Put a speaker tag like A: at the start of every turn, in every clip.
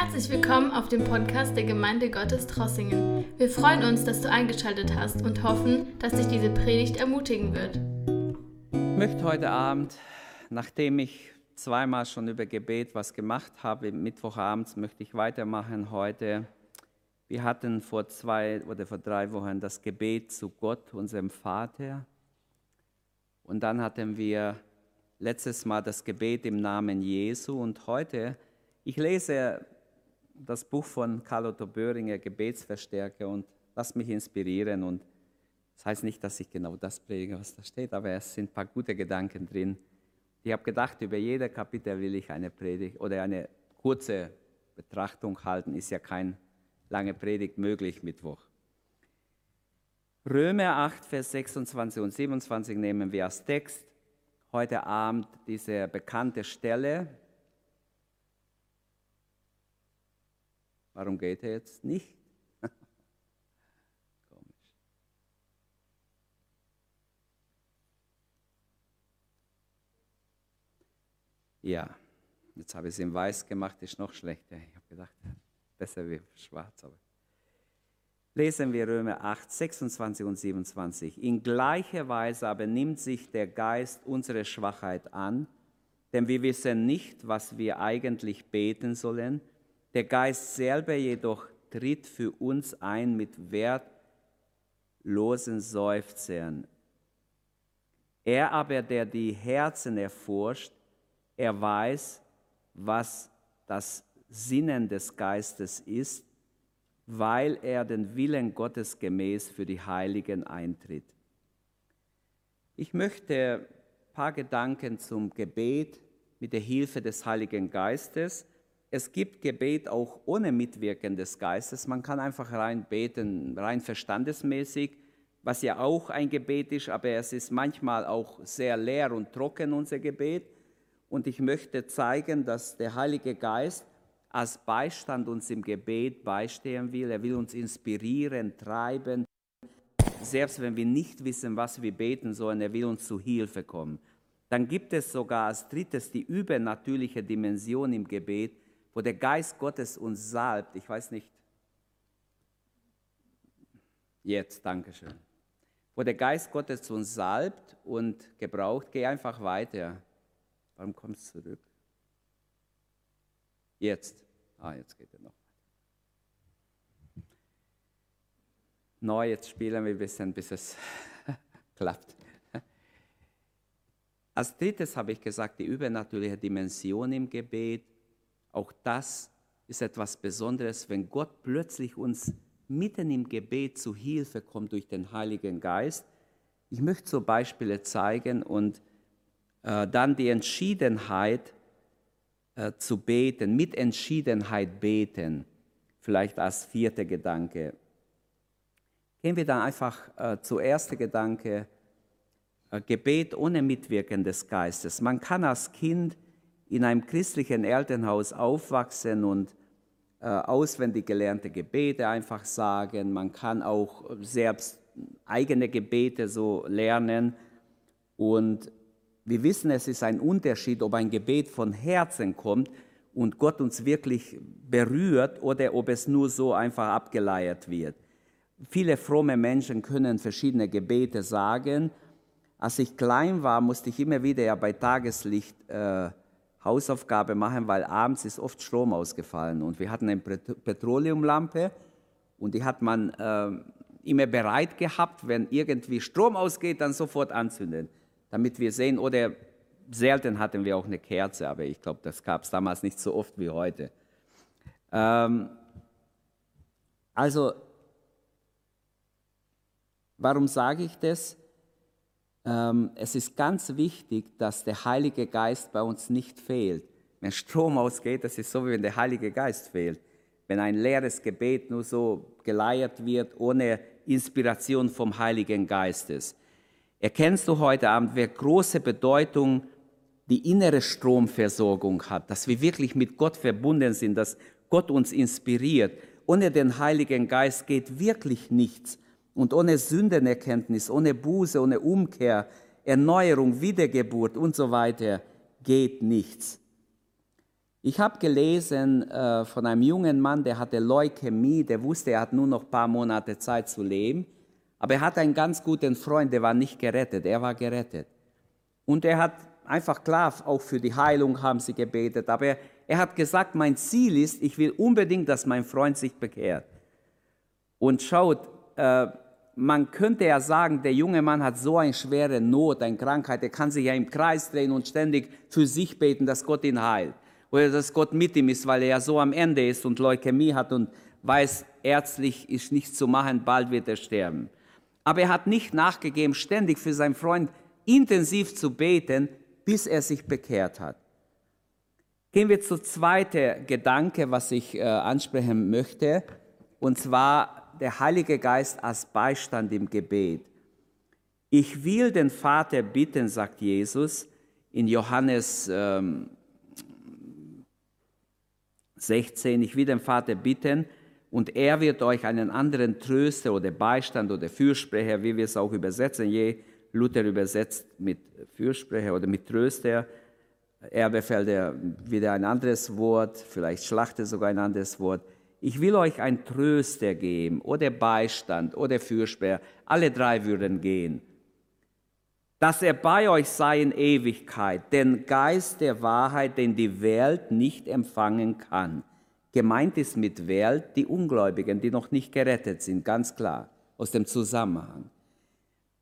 A: Herzlich willkommen auf dem Podcast der Gemeinde Gottes Trossingen. Wir freuen uns, dass du eingeschaltet hast und hoffen, dass dich diese Predigt ermutigen wird.
B: Ich möchte heute Abend, nachdem ich zweimal schon über Gebet was gemacht habe, Mittwochabends möchte ich weitermachen heute. Wir hatten vor zwei oder vor drei Wochen das Gebet zu Gott, unserem Vater. Und dann hatten wir letztes Mal das Gebet im Namen Jesu. Und heute, ich lese das Buch von Karl Otto Böhringer, Gebetsverstärker, und lass mich inspirieren. Und das heißt nicht, dass ich genau das predige, was da steht, aber es sind ein paar gute Gedanken drin. Ich habe gedacht, über jeder Kapitel will ich eine Predigt oder eine kurze Betrachtung halten. Ist ja kein lange Predigt möglich Mittwoch. Römer 8, Vers 26 und 27 nehmen wir als Text. Heute Abend diese bekannte Stelle, Warum geht er jetzt nicht? Komisch. Ja, jetzt habe ich es in weiß gemacht, ist noch schlechter. Ich habe gedacht, besser wie schwarz. Aber Lesen wir Römer 8, 26 und 27. In gleicher Weise aber nimmt sich der Geist unsere Schwachheit an, denn wir wissen nicht, was wir eigentlich beten sollen der Geist selber jedoch tritt für uns ein mit wertlosen Seufzern. Er aber, der die Herzen erforscht, er weiß, was das Sinnen des Geistes ist, weil er den Willen Gottes gemäß für die Heiligen eintritt. Ich möchte ein paar Gedanken zum Gebet mit der Hilfe des Heiligen Geistes es gibt Gebet auch ohne Mitwirken des Geistes. Man kann einfach rein beten, rein verstandesmäßig, was ja auch ein Gebet ist, aber es ist manchmal auch sehr leer und trocken, unser Gebet. Und ich möchte zeigen, dass der Heilige Geist als Beistand uns im Gebet beistehen will. Er will uns inspirieren, treiben. Selbst wenn wir nicht wissen, was wir beten sollen, er will uns zu Hilfe kommen. Dann gibt es sogar als drittes die übernatürliche Dimension im Gebet, wo der Geist Gottes uns salbt. Ich weiß nicht. Jetzt, Dankeschön. Wo der Geist Gottes uns salbt und gebraucht, geh einfach weiter. Warum kommst du zurück? Jetzt. Ah, jetzt geht er noch. Neu, jetzt spielen wir ein bisschen, bis es klappt. Als drittes habe ich gesagt, die übernatürliche Dimension im Gebet auch das ist etwas Besonderes, wenn Gott plötzlich uns mitten im Gebet zu Hilfe kommt durch den Heiligen Geist. Ich möchte so Beispiele zeigen und äh, dann die Entschiedenheit äh, zu beten, mit Entschiedenheit beten, vielleicht als vierter Gedanke. Gehen wir dann einfach äh, zu erster Gedanke, äh, Gebet ohne Mitwirken des Geistes. Man kann als Kind in einem christlichen Elternhaus aufwachsen und äh, auswendig gelernte Gebete einfach sagen. Man kann auch selbst eigene Gebete so lernen. Und wir wissen, es ist ein Unterschied, ob ein Gebet von Herzen kommt und Gott uns wirklich berührt oder ob es nur so einfach abgeleiert wird. Viele fromme Menschen können verschiedene Gebete sagen. Als ich klein war, musste ich immer wieder ja bei Tageslicht äh, Hausaufgabe machen, weil abends ist oft Strom ausgefallen und wir hatten eine Petroleumlampe und die hat man äh, immer bereit gehabt, wenn irgendwie Strom ausgeht, dann sofort anzünden, damit wir sehen, oder selten hatten wir auch eine Kerze, aber ich glaube, das gab es damals nicht so oft wie heute. Ähm, also, warum sage ich das? Ähm, es ist ganz wichtig, dass der Heilige Geist bei uns nicht fehlt. Wenn Strom ausgeht, das ist so, wie wenn der Heilige Geist fehlt. Wenn ein leeres Gebet nur so geleiert wird, ohne Inspiration vom Heiligen Geistes. Erkennst du heute Abend, wer große Bedeutung die innere Stromversorgung hat, dass wir wirklich mit Gott verbunden sind, dass Gott uns inspiriert. Ohne den Heiligen Geist geht wirklich nichts. Und ohne Sündenerkenntnis, ohne Buße, ohne Umkehr, Erneuerung, Wiedergeburt und so weiter geht nichts. Ich habe gelesen äh, von einem jungen Mann, der hatte Leukämie, der wusste, er hat nur noch ein paar Monate Zeit zu leben, aber er hatte einen ganz guten Freund, der war nicht gerettet, er war gerettet. Und er hat einfach klar, auch für die Heilung haben sie gebetet, aber er, er hat gesagt, mein Ziel ist, ich will unbedingt, dass mein Freund sich bekehrt. Und schaut, äh, man könnte ja sagen, der junge Mann hat so eine schwere Not, eine Krankheit, er kann sich ja im Kreis drehen und ständig für sich beten, dass Gott ihn heilt. Oder dass Gott mit ihm ist, weil er ja so am Ende ist und Leukämie hat und weiß, ärztlich ist nichts zu machen, bald wird er sterben. Aber er hat nicht nachgegeben, ständig für seinen Freund intensiv zu beten, bis er sich bekehrt hat. Gehen wir zu zweiten Gedanke, was ich äh, ansprechen möchte, und zwar der Heilige Geist als Beistand im Gebet. Ich will den Vater bitten, sagt Jesus in Johannes ähm, 16, ich will den Vater bitten und er wird euch einen anderen Tröster oder Beistand oder Fürsprecher, wie wir es auch übersetzen, je Luther übersetzt mit Fürsprecher oder mit Tröster, er befällt er wieder ein anderes Wort, vielleicht schlachte sogar ein anderes Wort. Ich will euch ein Tröster geben oder Beistand oder Fürsprecher, alle drei würden gehen dass er bei euch sei in Ewigkeit, den Geist der Wahrheit, den die Welt nicht empfangen kann. Gemeint ist mit Welt die Ungläubigen, die noch nicht gerettet sind, ganz klar, aus dem Zusammenhang.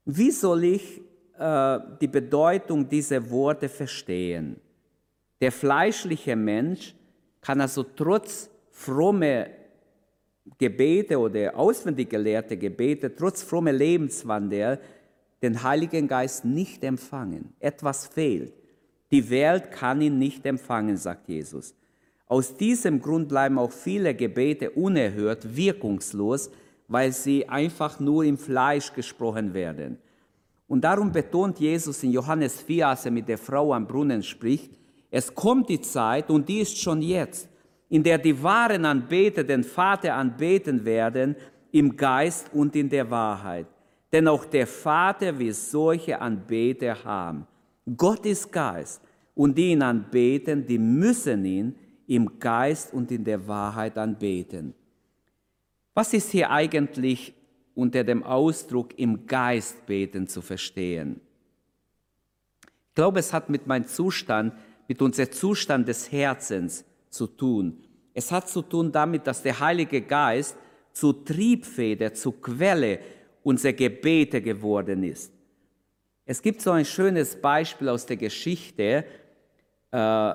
B: Wie soll ich äh, die Bedeutung dieser Worte verstehen? Der fleischliche Mensch kann also trotz fromme Gebete oder auswendig gelehrte Gebete, trotz fromme Lebenswandel, den Heiligen Geist nicht empfangen. Etwas fehlt. Die Welt kann ihn nicht empfangen, sagt Jesus. Aus diesem Grund bleiben auch viele Gebete unerhört, wirkungslos, weil sie einfach nur im Fleisch gesprochen werden. Und darum betont Jesus in Johannes 4, als er mit der Frau am Brunnen spricht, es kommt die Zeit, und die ist schon jetzt, in der die wahren Anbeter den Vater anbeten werden, im Geist und in der Wahrheit. Denn auch der Vater will solche Anbeter haben. Gott ist Geist und die ihn anbeten, die müssen ihn im Geist und in der Wahrheit anbeten. Was ist hier eigentlich unter dem Ausdruck im Geist beten zu verstehen? Ich glaube, es hat mit meinem Zustand, mit unserem Zustand des Herzens zu tun. Es hat zu tun damit, dass der Heilige Geist zu Triebfeder, zu Quelle, unser Gebete geworden ist. Es gibt so ein schönes Beispiel aus der Geschichte. Äh,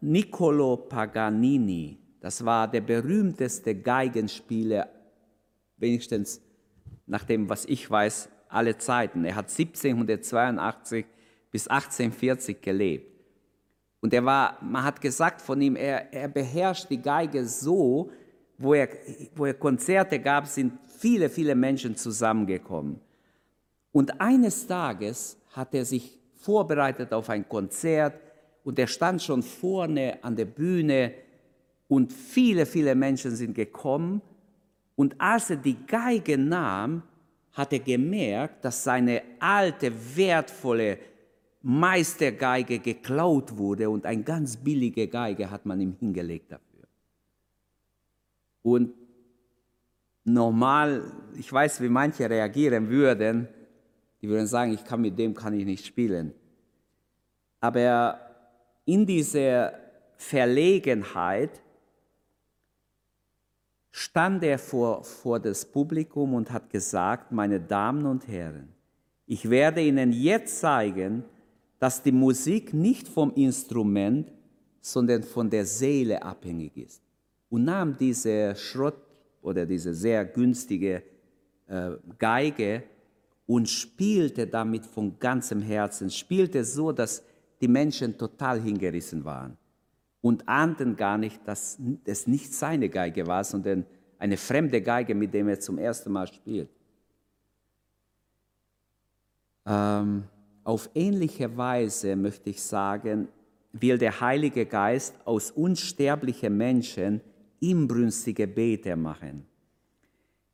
B: Niccolo Paganini, das war der berühmteste Geigenspieler, wenigstens nach dem, was ich weiß, alle Zeiten. Er hat 1782 bis 1840 gelebt. Und er war, man hat gesagt von ihm, er, er beherrscht die Geige so, wo er, wo er Konzerte gab, sind viele, viele Menschen zusammengekommen. Und eines Tages hat er sich vorbereitet auf ein Konzert und er stand schon vorne an der Bühne und viele, viele Menschen sind gekommen. Und als er die Geige nahm, hat er gemerkt, dass seine alte, wertvolle Meistergeige geklaut wurde und eine ganz billige Geige hat man ihm hingelegt dafür. Und normal, ich weiß, wie manche reagieren würden, die würden sagen, ich kann mit dem kann ich nicht spielen. Aber in dieser Verlegenheit stand er vor, vor das Publikum und hat gesagt, meine Damen und Herren, ich werde Ihnen jetzt zeigen, dass die Musik nicht vom Instrument, sondern von der Seele abhängig ist. Und nahm diese Schrott oder diese sehr günstige äh, Geige und spielte damit von ganzem Herzen, spielte so, dass die Menschen total hingerissen waren und ahnten gar nicht, dass es nicht seine Geige war, sondern eine fremde Geige, mit der er zum ersten Mal spielt. Ähm, auf ähnliche Weise möchte ich sagen, will der Heilige Geist aus unsterblichen Menschen inbrünstige Gebete machen.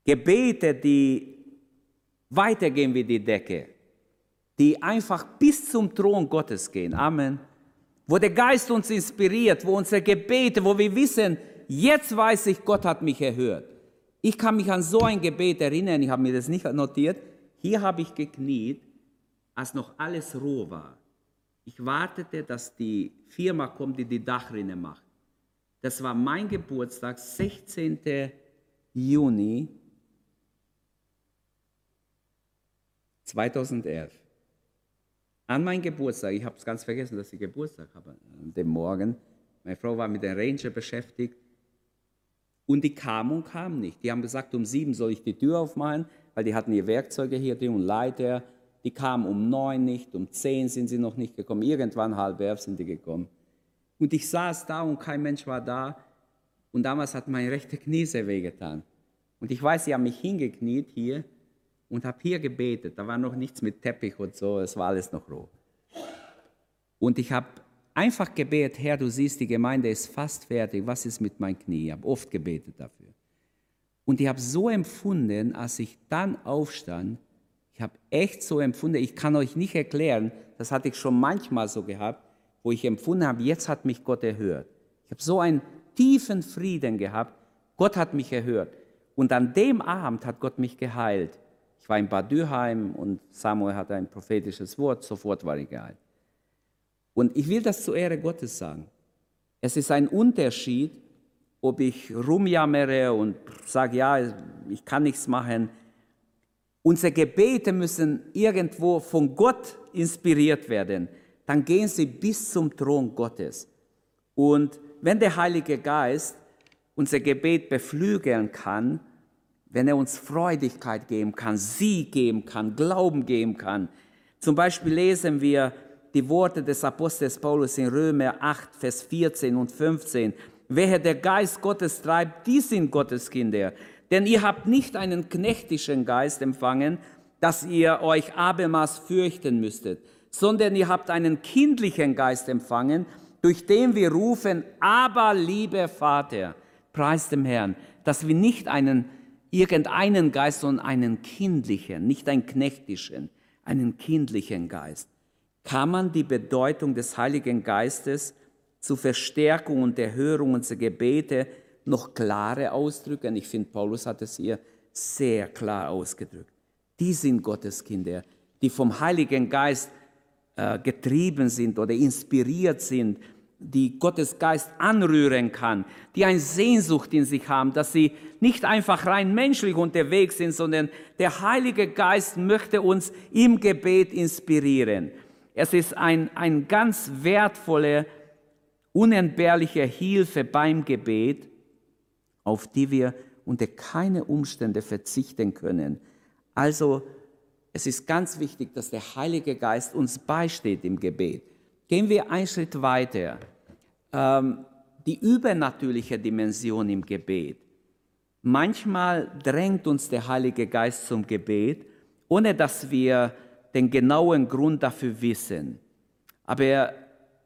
B: Gebete, die weitergehen wie die Decke, die einfach bis zum Thron Gottes gehen. Amen. wo der Geist uns inspiriert, wo unsere Gebete, wo wir wissen, jetzt weiß ich, Gott hat mich erhört. Ich kann mich an so ein Gebet erinnern, ich habe mir das nicht notiert. Hier habe ich gekniet, als noch alles roh war. Ich wartete, dass die Firma kommt, die die Dachrinne macht. Das war mein Geburtstag, 16. Juni 2011. An meinem Geburtstag, ich habe es ganz vergessen, dass ich Geburtstag habe, an dem Morgen. Meine Frau war mit dem Ranger beschäftigt und die kam und kam nicht. Die haben gesagt, um sieben soll ich die Tür aufmachen, weil die hatten ihr Werkzeuge hier drin und Leiter. Die kamen um neun nicht, um zehn sind sie noch nicht gekommen. Irgendwann halb elf sind die gekommen. Und ich saß da und kein Mensch war da. Und damals hat mein rechte Knie sehr wehgetan. Und ich weiß, sie haben mich hingekniet hier und habe hier gebetet. Da war noch nichts mit Teppich und so, es war alles noch roh. Und ich habe einfach gebetet, Herr, du siehst, die Gemeinde ist fast fertig, was ist mit meinem Knie? Ich habe oft gebetet dafür. Und ich habe so empfunden, als ich dann aufstand, ich habe echt so empfunden, ich kann euch nicht erklären, das hatte ich schon manchmal so gehabt, wo ich empfunden habe, jetzt hat mich Gott erhört. Ich habe so einen tiefen Frieden gehabt, Gott hat mich erhört. Und an dem Abend hat Gott mich geheilt. Ich war in Bad Dürheim und Samuel hatte ein prophetisches Wort, sofort war ich geheilt. Und ich will das zur Ehre Gottes sagen. Es ist ein Unterschied, ob ich rumjammere und sage, ja, ich kann nichts machen. Unsere Gebete müssen irgendwo von Gott inspiriert werden. Dann gehen sie bis zum Thron Gottes. Und wenn der Heilige Geist unser Gebet beflügeln kann, wenn er uns Freudigkeit geben kann, Sieg geben kann, Glauben geben kann. Zum Beispiel lesen wir die Worte des Apostels Paulus in Römer 8, Vers 14 und 15. Wer der Geist Gottes treibt, die sind Gottes Kinder. Denn ihr habt nicht einen knechtischen Geist empfangen, dass ihr euch abermaß fürchten müsstet, sondern ihr habt einen kindlichen Geist empfangen, durch den wir rufen, aber lieber Vater, preis dem Herrn, dass wir nicht einen irgendeinen Geist, sondern einen kindlichen, nicht einen knechtischen, einen kindlichen Geist. Kann man die Bedeutung des Heiligen Geistes zur Verstärkung und Erhörung unserer Gebete noch klarer ausdrücken. Ich finde, Paulus hat es hier sehr klar ausgedrückt. Die sind Gottes Kinder, die vom Heiligen Geist äh, getrieben sind oder inspiriert sind, die Gottes Geist anrühren kann, die eine Sehnsucht in sich haben, dass sie nicht einfach rein menschlich unterwegs sind, sondern der Heilige Geist möchte uns im Gebet inspirieren. Es ist ein, ein ganz wertvolle, unentbehrliche Hilfe beim Gebet, auf die wir unter keine Umstände verzichten können. Also es ist ganz wichtig, dass der Heilige Geist uns beisteht im Gebet. Gehen wir einen Schritt weiter. Ähm, die übernatürliche Dimension im Gebet. Manchmal drängt uns der Heilige Geist zum Gebet, ohne dass wir den genauen Grund dafür wissen. Aber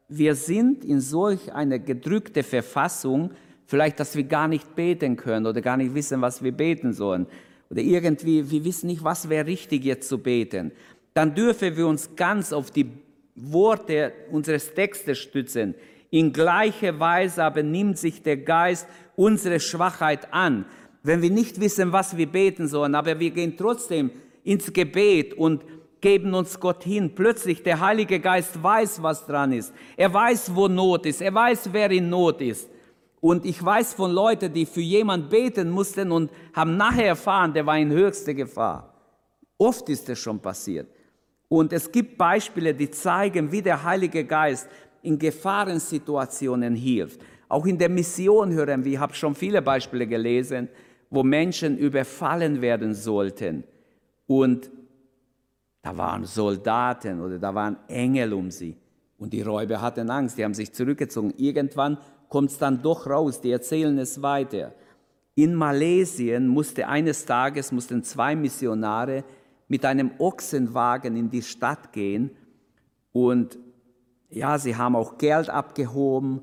B: wir sind in solch einer gedrückten Verfassung, vielleicht, dass wir gar nicht beten können oder gar nicht wissen, was wir beten sollen. Oder irgendwie, wir wissen nicht, was wäre richtig jetzt zu beten. Dann dürfen wir uns ganz auf die Worte unseres Textes stützen. In gleicher Weise aber nimmt sich der Geist unsere Schwachheit an. Wenn wir nicht wissen, was wir beten sollen, aber wir gehen trotzdem ins Gebet und geben uns Gott hin. Plötzlich der Heilige Geist weiß, was dran ist. Er weiß, wo Not ist. Er weiß, wer in Not ist. Und ich weiß von Leuten, die für jemanden beten mussten und haben nachher erfahren, der war in höchster Gefahr. Oft ist es schon passiert. Und es gibt Beispiele, die zeigen, wie der Heilige Geist in Gefahrensituationen hilft. Auch in der Mission hören wir, ich habe schon viele Beispiele gelesen, wo Menschen überfallen werden sollten. Und da waren Soldaten oder da waren Engel um sie. Und die Räuber hatten Angst, die haben sich zurückgezogen. Irgendwann kommt es dann doch raus, die erzählen es weiter. In Malesien musste eines Tages mussten zwei Missionare mit einem Ochsenwagen in die Stadt gehen und ja, sie haben auch Geld abgehoben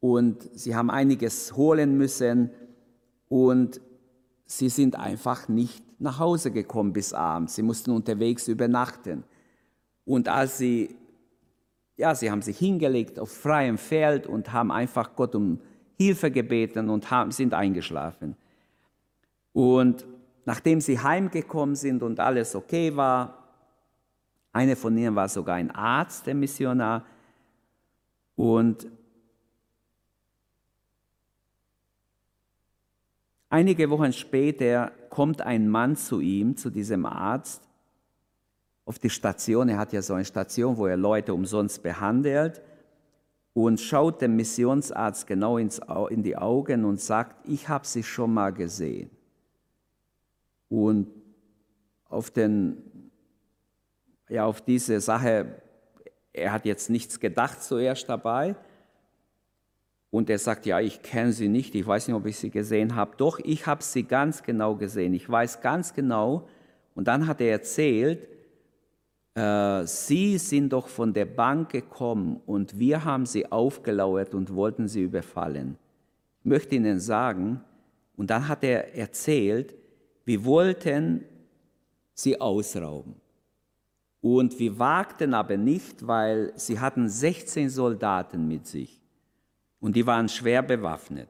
B: und sie haben einiges holen müssen und sie sind einfach nicht nach Hause gekommen bis abends. Sie mussten unterwegs übernachten. Und als sie ja, sie haben sich hingelegt auf freiem Feld und haben einfach Gott um Hilfe gebeten und haben, sind eingeschlafen. Und nachdem sie heimgekommen sind und alles okay war, eine von ihnen war sogar ein Arzt, der Missionar, und einige Wochen später kommt ein Mann zu ihm, zu diesem Arzt, auf die Station. Er hat ja so eine Station, wo er Leute umsonst behandelt und schaut dem Missionsarzt genau ins, in die Augen und sagt, ich habe sie schon mal gesehen. Und auf, den, ja, auf diese Sache, er hat jetzt nichts gedacht zuerst dabei. Und er sagt, ja, ich kenne sie nicht, ich weiß nicht, ob ich sie gesehen habe. Doch, ich habe sie ganz genau gesehen. Ich weiß ganz genau. Und dann hat er erzählt, äh, Sie sind doch von der Bank gekommen und wir haben Sie aufgelauert und wollten Sie überfallen. Ich möchte Ihnen sagen, und dann hat er erzählt, wir wollten Sie ausrauben. Und wir wagten aber nicht, weil sie hatten 16 Soldaten mit sich und die waren schwer bewaffnet.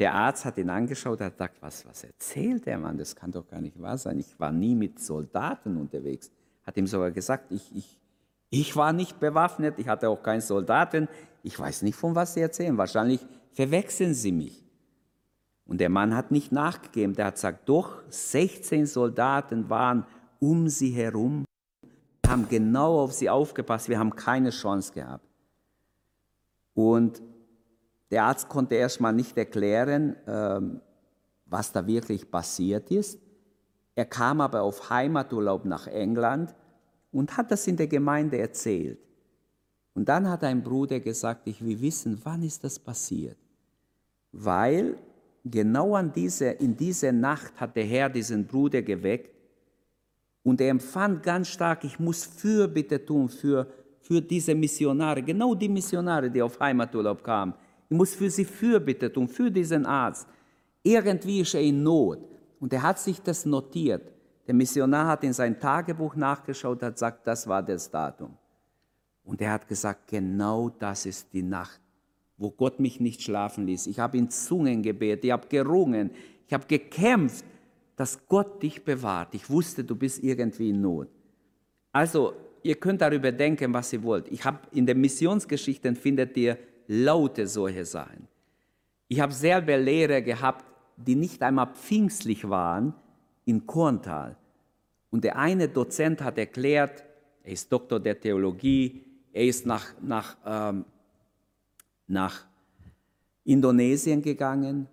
B: Der Arzt hat ihn angeschaut, hat gesagt, was, was erzählt der Mann? Das kann doch gar nicht wahr sein. Ich war nie mit Soldaten unterwegs hat ihm sogar gesagt, ich, ich, ich war nicht bewaffnet, ich hatte auch keinen Soldaten, ich weiß nicht, von was Sie erzählen, wahrscheinlich verwechseln Sie mich. Und der Mann hat nicht nachgegeben, der hat gesagt, doch, 16 Soldaten waren um sie herum, haben genau auf sie aufgepasst, wir haben keine Chance gehabt. Und der Arzt konnte erstmal nicht erklären, ähm, was da wirklich passiert ist. Er kam aber auf Heimaturlaub nach England und hat das in der Gemeinde erzählt. Und dann hat ein Bruder gesagt, ich will wissen, wann ist das passiert? Weil genau an diese, in dieser Nacht hat der Herr diesen Bruder geweckt und er empfand ganz stark, ich muss Fürbitte tun für, für diese Missionare, genau die Missionare, die auf Heimaturlaub kamen. Ich muss für sie Fürbitte tun, für diesen Arzt. Irgendwie ist er in Not. Und er hat sich das notiert. Der Missionar hat in sein Tagebuch nachgeschaut, hat gesagt, das war das Datum. Und er hat gesagt, genau das ist die Nacht, wo Gott mich nicht schlafen ließ. Ich habe in Zungen gebetet, ich habe gerungen, ich habe gekämpft, dass Gott dich bewahrt. Ich wusste, du bist irgendwie in Not. Also, ihr könnt darüber denken, was ihr wollt. Ich habe in den Missionsgeschichten findet ihr laute solche Sachen. Ich habe selber Lehrer gehabt, die nicht einmal pfingstlich waren, in Korntal. Und der eine Dozent hat erklärt, er ist Doktor der Theologie, er ist nach, nach, ähm, nach Indonesien gegangen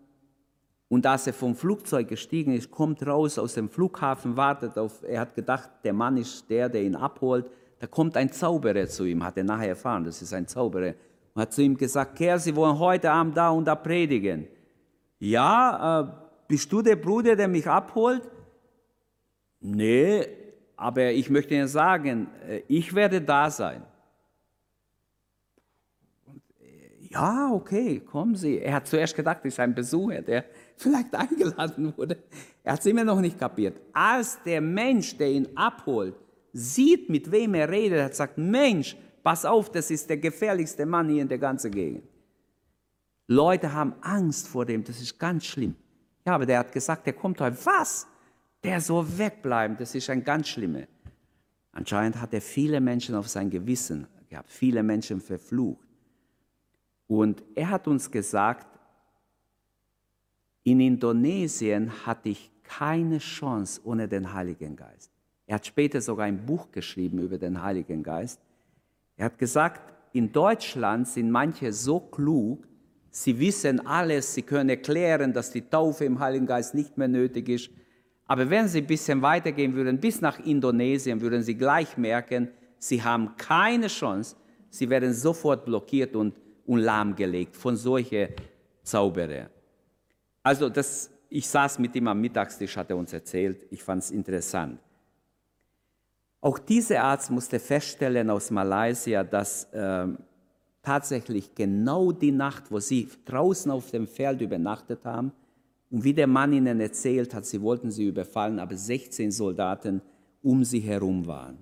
B: und als er vom Flugzeug gestiegen ist, kommt raus aus dem Flughafen, wartet auf, er hat gedacht, der Mann ist der, der ihn abholt. Da kommt ein Zauberer zu ihm, hat er nachher erfahren, das ist ein Zauberer. Und hat zu ihm gesagt, Kerl, Sie wollen heute Abend da und da predigen ja, äh, bist du der Bruder, der mich abholt? Nee, aber ich möchte Ihnen sagen, äh, ich werde da sein. Äh, ja, okay, kommen Sie. Er hat zuerst gedacht, es ist ein Besucher, der vielleicht eingeladen wurde. Er hat es immer noch nicht kapiert. Als der Mensch, der ihn abholt, sieht, mit wem er redet, hat sagt, Mensch, pass auf, das ist der gefährlichste Mann hier in der ganzen Gegend. Leute haben Angst vor dem, das ist ganz schlimm. Ja, aber der hat gesagt, der kommt heute. Was? Der soll wegbleiben, das ist ein ganz schlimmer. Anscheinend hat er viele Menschen auf sein Gewissen gehabt, viele Menschen verflucht. Und er hat uns gesagt, in Indonesien hatte ich keine Chance ohne den Heiligen Geist. Er hat später sogar ein Buch geschrieben über den Heiligen Geist. Er hat gesagt, in Deutschland sind manche so klug, Sie wissen alles, sie können erklären, dass die Taufe im Heiligen Geist nicht mehr nötig ist. Aber wenn Sie ein bisschen weitergehen würden, bis nach Indonesien, würden Sie gleich merken, Sie haben keine Chance. Sie werden sofort blockiert und, und lahmgelegt von solchen Zauberern. Also das, ich saß mit ihm am Mittagstisch, hat er uns erzählt. Ich fand es interessant. Auch dieser Arzt musste feststellen aus Malaysia, dass äh, tatsächlich genau die Nacht, wo sie draußen auf dem Feld übernachtet haben und wie der Mann ihnen erzählt hat, sie wollten sie überfallen, aber 16 Soldaten um sie herum waren.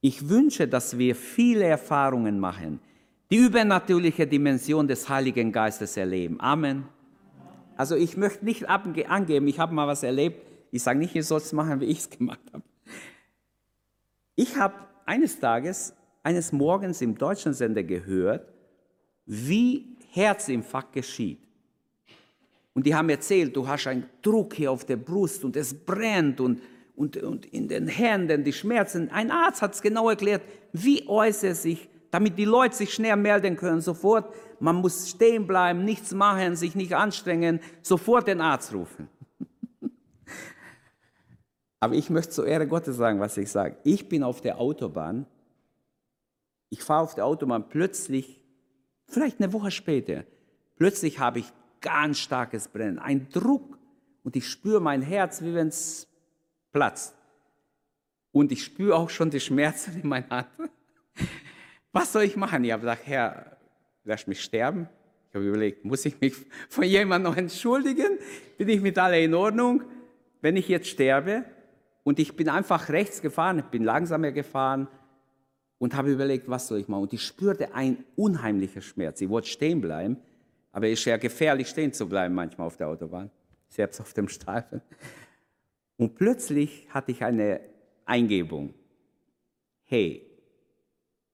B: Ich wünsche, dass wir viele Erfahrungen machen, die übernatürliche Dimension des Heiligen Geistes erleben. Amen. Also ich möchte nicht angeben, ich habe mal was erlebt. Ich sage nicht, ihr sollt es machen, wie ich es gemacht habe. Ich habe eines Tages, eines Morgens im deutschen Sender gehört, wie Herzinfarkt geschieht. Und die haben erzählt, du hast einen Druck hier auf der Brust und es brennt und, und, und in den Händen die Schmerzen. Ein Arzt hat es genau erklärt, wie äußert sich, damit die Leute sich schnell melden können, sofort. Man muss stehen bleiben, nichts machen, sich nicht anstrengen, sofort den Arzt rufen. Aber ich möchte zur Ehre Gottes sagen, was ich sage. Ich bin auf der Autobahn. Ich fahre auf der Autobahn plötzlich, vielleicht eine Woche später, plötzlich habe ich ganz starkes Brennen, ein Druck und ich spüre mein Herz, wie wenn es platzt. Und ich spüre auch schon die Schmerzen in meiner Hand. Was soll ich machen? Ich habe gesagt, Herr, lass mich sterben. Ich habe überlegt, muss ich mich von jemandem noch entschuldigen? Bin ich mit aller in Ordnung, wenn ich jetzt sterbe? Und ich bin einfach rechts gefahren, ich bin langsamer gefahren und habe überlegt, was soll ich machen? Und ich spürte ein unheimlicher Schmerz. Ich wollte stehen bleiben. Aber es ist ja gefährlich, stehen zu bleiben manchmal auf der Autobahn, selbst auf dem Streifen. Und plötzlich hatte ich eine Eingebung. Hey,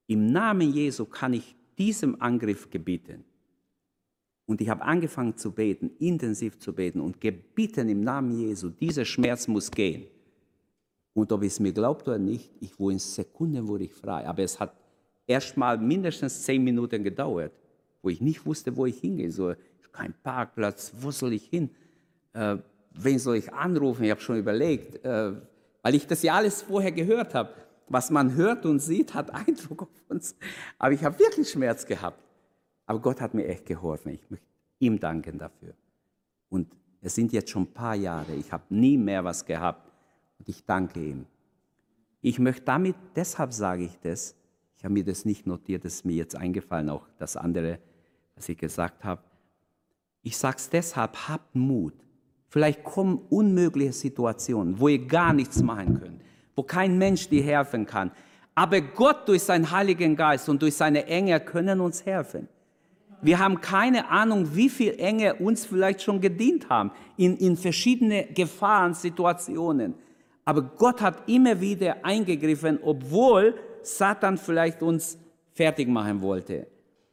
B: im Namen Jesu kann ich diesem Angriff gebieten. Und ich habe angefangen zu beten, intensiv zu beten und gebieten im Namen Jesu, dieser Schmerz muss gehen. Und ob es mir glaubt oder nicht, ich wurde in Sekunden wurde ich frei. Aber es hat erst mal mindestens zehn Minuten gedauert wo ich nicht wusste, wo ich hingehen soll. Kein Parkplatz, wo soll ich hin? Äh, wen soll ich anrufen? Ich habe schon überlegt, äh, weil ich das ja alles vorher gehört habe. Was man hört und sieht, hat Eindruck auf uns. Aber ich habe wirklich Schmerz gehabt. Aber Gott hat mir echt geholfen. Ich möchte ihm danken dafür. Und es sind jetzt schon ein paar Jahre. Ich habe nie mehr was gehabt. Ich danke ihm. Ich möchte damit, deshalb sage ich das, ich habe mir das nicht notiert, das ist mir jetzt eingefallen, auch das andere, was ich gesagt habe. Ich sage es deshalb, habt Mut. Vielleicht kommen unmögliche Situationen, wo ihr gar nichts machen könnt, wo kein Mensch dir helfen kann. Aber Gott durch seinen Heiligen Geist und durch seine Engel können uns helfen. Wir haben keine Ahnung, wie viel Engel uns vielleicht schon gedient haben in, in verschiedene Gefahrensituationen. Aber Gott hat immer wieder eingegriffen, obwohl Satan vielleicht uns fertig machen wollte.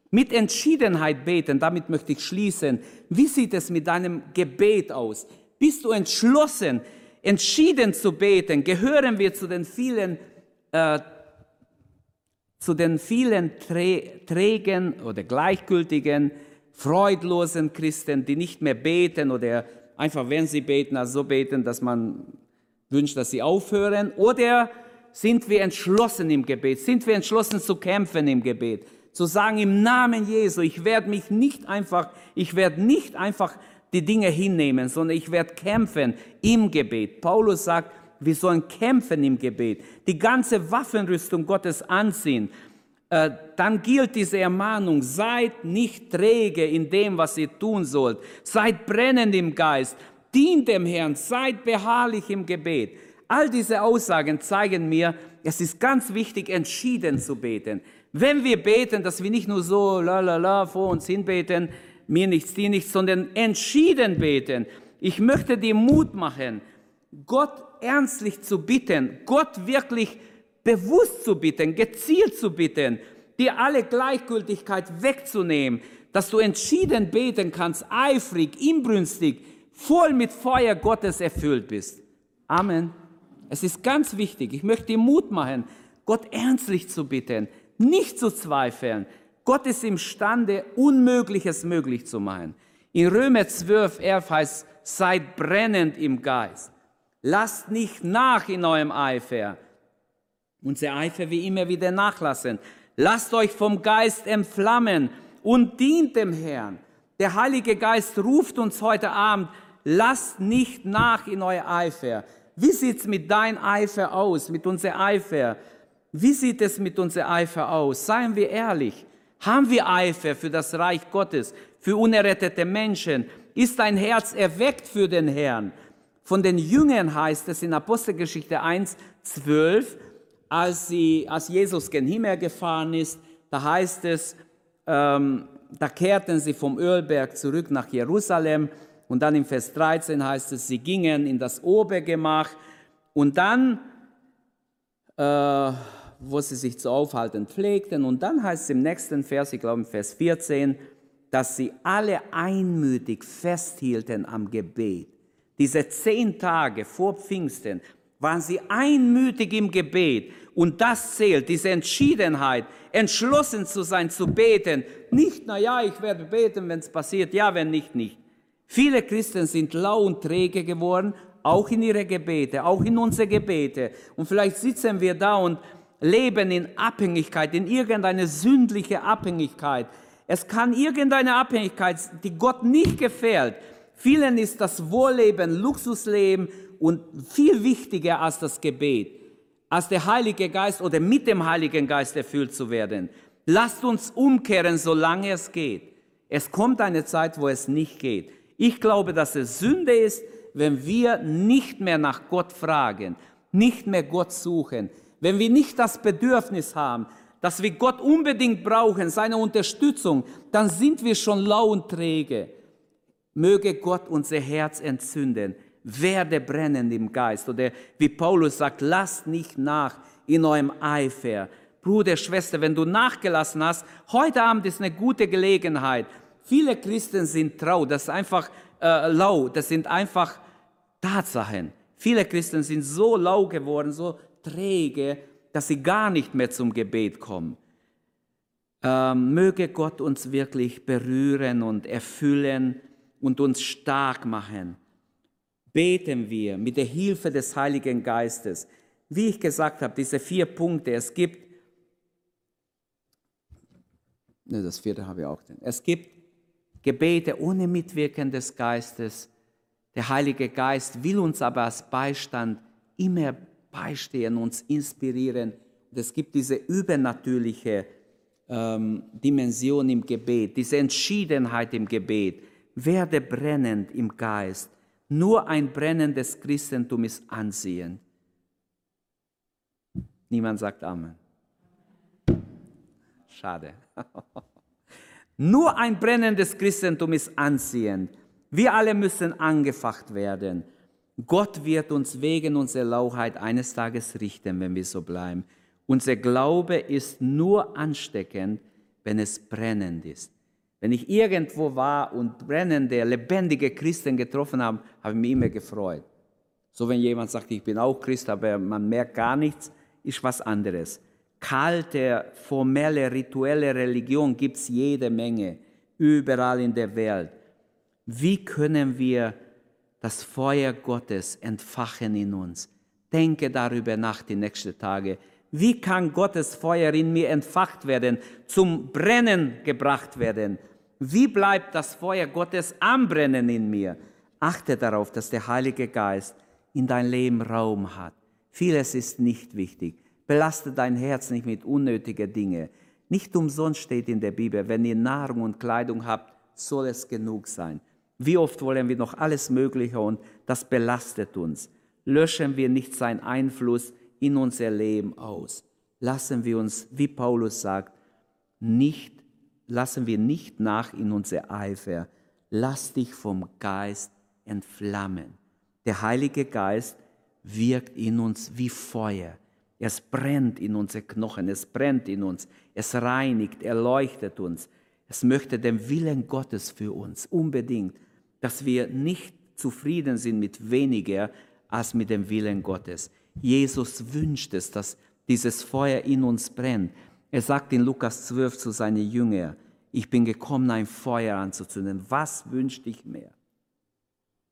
B: Mit Entschiedenheit beten, damit möchte ich schließen. Wie sieht es mit deinem Gebet aus? Bist du entschlossen, entschieden zu beten? Gehören wir zu den vielen, äh, zu den vielen trägen oder gleichgültigen, freudlosen Christen, die nicht mehr beten oder einfach, wenn sie beten, also so beten, dass man wünscht, dass sie aufhören? Oder sind wir entschlossen im Gebet? Sind wir entschlossen zu kämpfen im Gebet? zu sagen im Namen Jesu, ich werde mich nicht einfach, ich werde nicht einfach die Dinge hinnehmen, sondern ich werde kämpfen im Gebet. Paulus sagt, wir sollen kämpfen im Gebet, die ganze Waffenrüstung Gottes anziehen. Äh, dann gilt diese Ermahnung, seid nicht träge in dem, was ihr tun sollt, seid brennend im Geist, dient dem Herrn, seid beharrlich im Gebet. All diese Aussagen zeigen mir, es ist ganz wichtig, entschieden zu beten. Wenn wir beten, dass wir nicht nur so la la la vor uns hin beten, mir nichts, dir nichts, sondern entschieden beten. Ich möchte dir Mut machen, Gott ernstlich zu bitten, Gott wirklich bewusst zu bitten, gezielt zu bitten, dir alle Gleichgültigkeit wegzunehmen, dass du entschieden beten kannst, eifrig, inbrünstig, voll mit Feuer Gottes erfüllt bist. Amen. Es ist ganz wichtig, ich möchte dir Mut machen, Gott ernstlich zu bitten, nicht zu zweifeln. Gott ist imstande, Unmögliches möglich zu machen. In Römer 12, 11 heißt, seid brennend im Geist. Lasst nicht nach in eurem Eifer. Unser Eifer wie immer wieder nachlassen. Lasst euch vom Geist entflammen und dient dem Herrn. Der Heilige Geist ruft uns heute Abend, lasst nicht nach in euer Eifer. Wie sieht's mit dein Eifer aus, mit unser Eifer? Wie sieht es mit unserem Eifer aus? Seien wir ehrlich. Haben wir Eifer für das Reich Gottes, für unerrettete Menschen? Ist dein Herz erweckt für den Herrn? Von den Jüngern heißt es in Apostelgeschichte 1, 12, als, sie, als Jesus gen Himmel gefahren ist, da heißt es, ähm, da kehrten sie vom Ölberg zurück nach Jerusalem und dann im Vers 13 heißt es, sie gingen in das Obergemach und dann, äh, wo sie sich zu aufhalten pflegten, und dann heißt es im nächsten Vers, ich glaube im Vers 14, dass sie alle einmütig festhielten am Gebet. Diese zehn Tage vor Pfingsten waren sie einmütig im Gebet. Und das zählt, diese Entschiedenheit, entschlossen zu sein, zu beten. Nicht, na ja, ich werde beten, wenn es passiert, ja, wenn nicht, nicht. Viele Christen sind lau und träge geworden, auch in ihre Gebete, auch in unsere Gebete. Und vielleicht sitzen wir da und leben in Abhängigkeit, in irgendeine sündliche Abhängigkeit. Es kann irgendeine Abhängigkeit, die Gott nicht gefällt. Vielen ist das Wohlleben, Luxusleben und viel wichtiger als das Gebet, als der Heilige Geist oder mit dem Heiligen Geist erfüllt zu werden. Lasst uns umkehren, solange es geht. Es kommt eine Zeit, wo es nicht geht. Ich glaube, dass es Sünde ist, wenn wir nicht mehr nach Gott fragen, nicht mehr Gott suchen, wenn wir nicht das Bedürfnis haben, dass wir Gott unbedingt brauchen, seine Unterstützung, dann sind wir schon lau und träge. Möge Gott unser Herz entzünden, werde brennend im Geist. Oder wie Paulus sagt, lasst nicht nach in eurem Eifer. Bruder, Schwester, wenn du nachgelassen hast, heute Abend ist eine gute Gelegenheit. Viele Christen sind trau, das ist einfach äh, lau, das sind einfach Tatsachen. Viele Christen sind so lau geworden, so träge, dass sie gar nicht mehr zum Gebet kommen. Ähm, möge Gott uns wirklich berühren und erfüllen und uns stark machen. Beten wir mit der Hilfe des Heiligen Geistes. Wie ich gesagt habe, diese vier Punkte, es gibt, ne, das vierte habe ich auch, es gibt Gebete ohne Mitwirken des Geistes. Der Heilige Geist will uns aber als Beistand immer beistehen, uns inspirieren. Es gibt diese übernatürliche ähm, Dimension im Gebet, diese Entschiedenheit im Gebet. Werde brennend im Geist. Nur ein brennendes Christentum ist ansehend. Niemand sagt Amen. Schade. Nur ein brennendes Christentum ist anziehend. Wir alle müssen angefacht werden. Gott wird uns wegen unserer Lauheit eines Tages richten, wenn wir so bleiben. Unser Glaube ist nur ansteckend, wenn es brennend ist. Wenn ich irgendwo war und brennende, lebendige Christen getroffen habe, habe ich mich immer gefreut. So wenn jemand sagt, ich bin auch Christ, aber man merkt gar nichts, ist was anderes kalte, formelle, rituelle Religion gibt es jede Menge, überall in der Welt. Wie können wir das Feuer Gottes entfachen in uns? Denke darüber nach die nächsten Tage. Wie kann Gottes Feuer in mir entfacht werden, zum Brennen gebracht werden? Wie bleibt das Feuer Gottes am Brennen in mir? Achte darauf, dass der Heilige Geist in dein Leben Raum hat. Vieles ist nicht wichtig. Belaste dein Herz nicht mit unnötigen Dingen. Nicht umsonst steht in der Bibel, wenn ihr Nahrung und Kleidung habt, soll es genug sein. Wie oft wollen wir noch alles Mögliche und das belastet uns. Löschen wir nicht seinen Einfluss in unser Leben aus. Lassen wir uns, wie Paulus sagt, nicht, lassen wir nicht nach in unser Eifer. Lass dich vom Geist entflammen. Der Heilige Geist wirkt in uns wie Feuer. Es brennt in unsere Knochen, es brennt in uns, es reinigt, erleuchtet uns. Es möchte den Willen Gottes für uns unbedingt, dass wir nicht zufrieden sind mit weniger als mit dem Willen Gottes. Jesus wünscht es, dass dieses Feuer in uns brennt. Er sagt in Lukas 12 zu seinen Jüngern, ich bin gekommen, ein Feuer anzuzünden. Was wünscht dich mehr?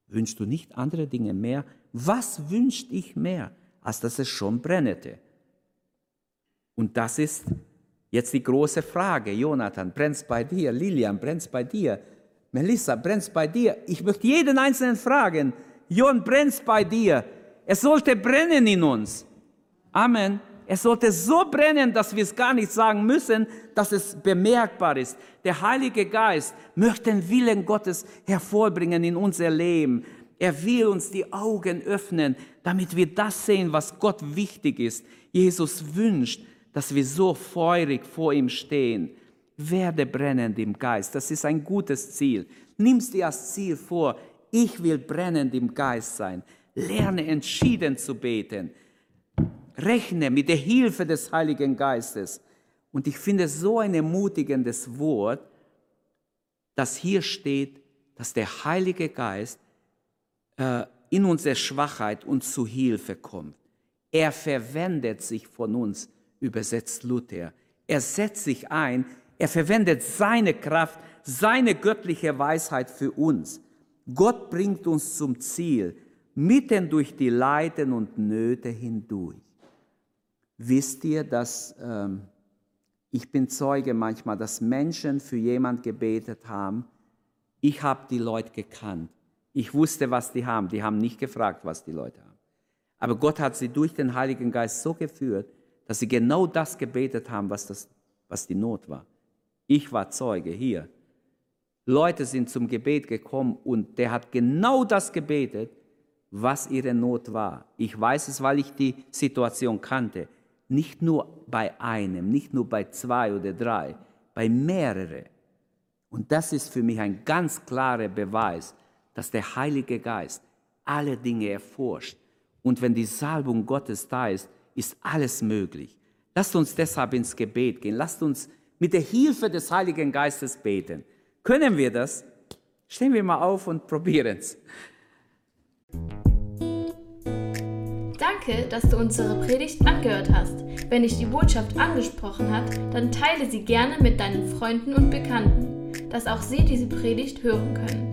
B: Wünschst du nicht andere Dinge mehr? Was wünscht dich mehr? Als dass es schon brennete. Und das ist jetzt die große Frage. Jonathan, brennt bei dir? Lilian, brennt bei dir? Melissa, brennt bei dir? Ich möchte jeden Einzelnen fragen. Jon, brennt bei dir? Es sollte brennen in uns. Amen. Es sollte so brennen, dass wir es gar nicht sagen müssen, dass es bemerkbar ist. Der Heilige Geist möchte den Willen Gottes hervorbringen in unser Leben. Er will uns die Augen öffnen, damit wir das sehen, was Gott wichtig ist. Jesus wünscht, dass wir so feurig vor ihm stehen. Werde brennend im Geist. Das ist ein gutes Ziel. Nimm es dir als Ziel vor. Ich will brennend im Geist sein. Lerne entschieden zu beten. Rechne mit der Hilfe des Heiligen Geistes. Und ich finde so ein ermutigendes Wort, dass hier steht, dass der Heilige Geist in unsere Schwachheit uns zu Hilfe kommt. Er verwendet sich von uns, übersetzt Luther. Er setzt sich ein, er verwendet seine Kraft, seine göttliche Weisheit für uns. Gott bringt uns zum Ziel, mitten durch die Leiden und Nöte hindurch. Wisst ihr, dass ähm, ich bin Zeuge manchmal, dass Menschen für jemand gebetet haben. Ich habe die Leute gekannt. Ich wusste, was die haben. Die haben nicht gefragt, was die Leute haben. Aber Gott hat sie durch den Heiligen Geist so geführt, dass sie genau das gebetet haben, was, das, was die Not war. Ich war Zeuge hier. Leute sind zum Gebet gekommen und der hat genau das gebetet, was ihre Not war. Ich weiß es, weil ich die Situation kannte. Nicht nur bei einem, nicht nur bei zwei oder drei, bei mehreren. Und das ist für mich ein ganz klarer Beweis, dass der Heilige Geist alle Dinge erforscht. Und wenn die Salbung Gottes da ist, ist alles möglich. Lasst uns deshalb ins Gebet gehen. Lasst uns mit der Hilfe des Heiligen Geistes beten. Können wir das? Stehen wir mal auf und probieren es.
A: Danke, dass du unsere Predigt angehört hast. Wenn dich die Botschaft angesprochen hat, dann teile sie gerne mit deinen Freunden und Bekannten, dass auch sie diese Predigt hören können.